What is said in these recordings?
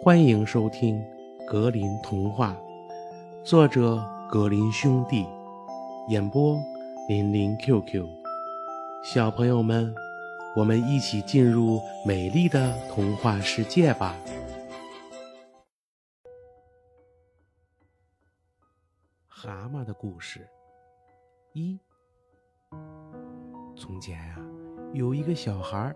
欢迎收听《格林童话》，作者格林兄弟，演播林林 QQ。小朋友们，我们一起进入美丽的童话世界吧！蛤蟆的故事一：从前呀，有一个小孩，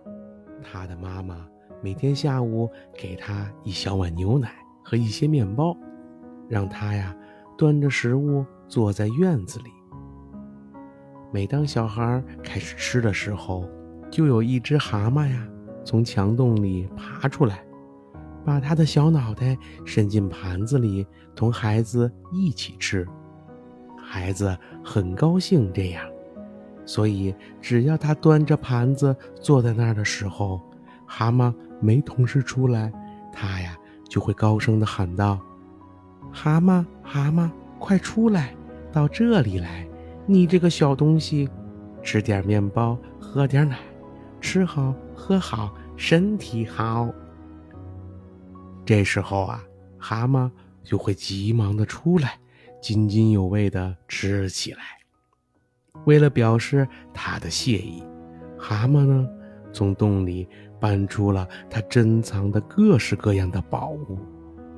他的妈妈。每天下午给他一小碗牛奶和一些面包，让他呀端着食物坐在院子里。每当小孩开始吃的时候，就有一只蛤蟆呀从墙洞里爬出来，把他的小脑袋伸进盘子里，同孩子一起吃。孩子很高兴这样，所以只要他端着盘子坐在那儿的时候，蛤蟆。没同事出来，他呀就会高声的喊道：“蛤蟆，蛤蟆，快出来，到这里来！你这个小东西，吃点面包，喝点奶，吃好喝好，身体好。”这时候啊，蛤蟆就会急忙的出来，津津有味的吃起来。为了表示他的谢意，蛤蟆呢？从洞里搬出了他珍藏的各式各样的宝物，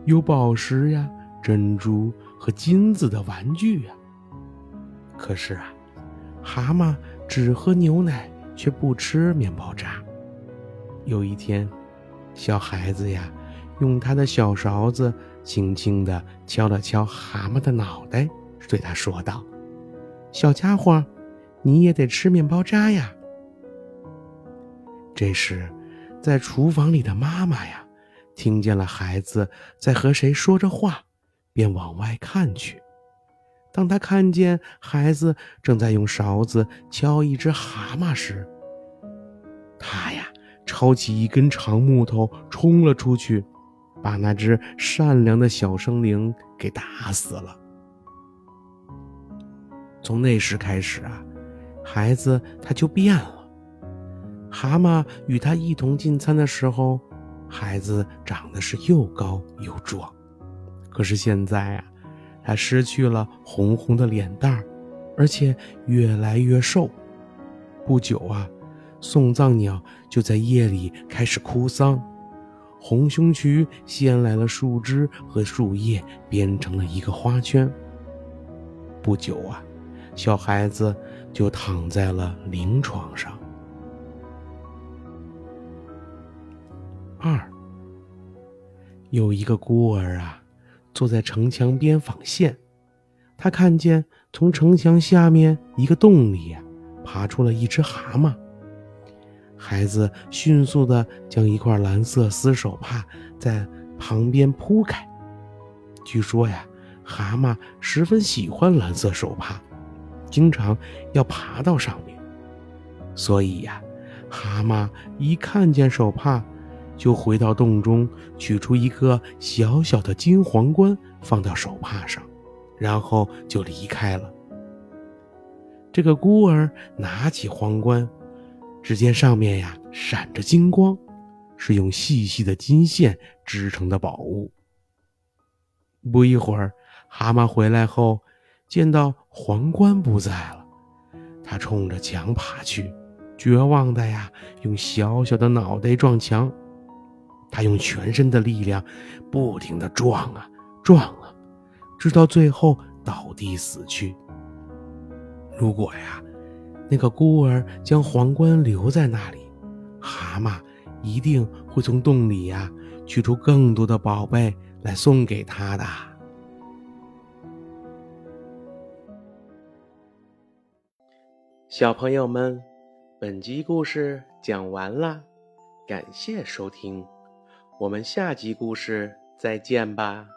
有宝石呀、珍珠和金子的玩具呀。可是啊，蛤蟆只喝牛奶，却不吃面包渣。有一天，小孩子呀，用他的小勺子轻轻地敲了敲蛤蟆的脑袋，对他说道：“小家伙，你也得吃面包渣呀。”这时，在厨房里的妈妈呀，听见了孩子在和谁说着话，便往外看去。当他看见孩子正在用勺子敲一只蛤蟆时，他呀，抄起一根长木头冲了出去，把那只善良的小生灵给打死了。从那时开始啊，孩子他就变了。蛤蟆与他一同进餐的时候，孩子长得是又高又壮。可是现在啊，他失去了红红的脸蛋儿，而且越来越瘦。不久啊，送葬鸟就在夜里开始哭丧，红胸渠衔来了树枝和树叶，编成了一个花圈。不久啊，小孩子就躺在了灵床上。二，有一个孤儿啊，坐在城墙边纺线。他看见从城墙下面一个洞里呀，爬出了一只蛤蟆。孩子迅速的将一块蓝色丝手帕在旁边铺开。据说呀，蛤蟆十分喜欢蓝色手帕，经常要爬到上面。所以呀，蛤蟆一看见手帕。就回到洞中，取出一个小小的金皇冠，放到手帕上，然后就离开了。这个孤儿拿起皇冠，只见上面呀闪着金光，是用细细的金线织成的宝物。不一会儿，蛤蟆回来后，见到皇冠不在了，他冲着墙爬去，绝望的呀，用小小的脑袋撞墙。他用全身的力量，不停地撞啊撞啊，直到最后倒地死去。如果呀，那个孤儿将皇冠留在那里，蛤蟆一定会从洞里呀取出更多的宝贝来送给他的。小朋友们，本集故事讲完了，感谢收听。我们下集故事再见吧。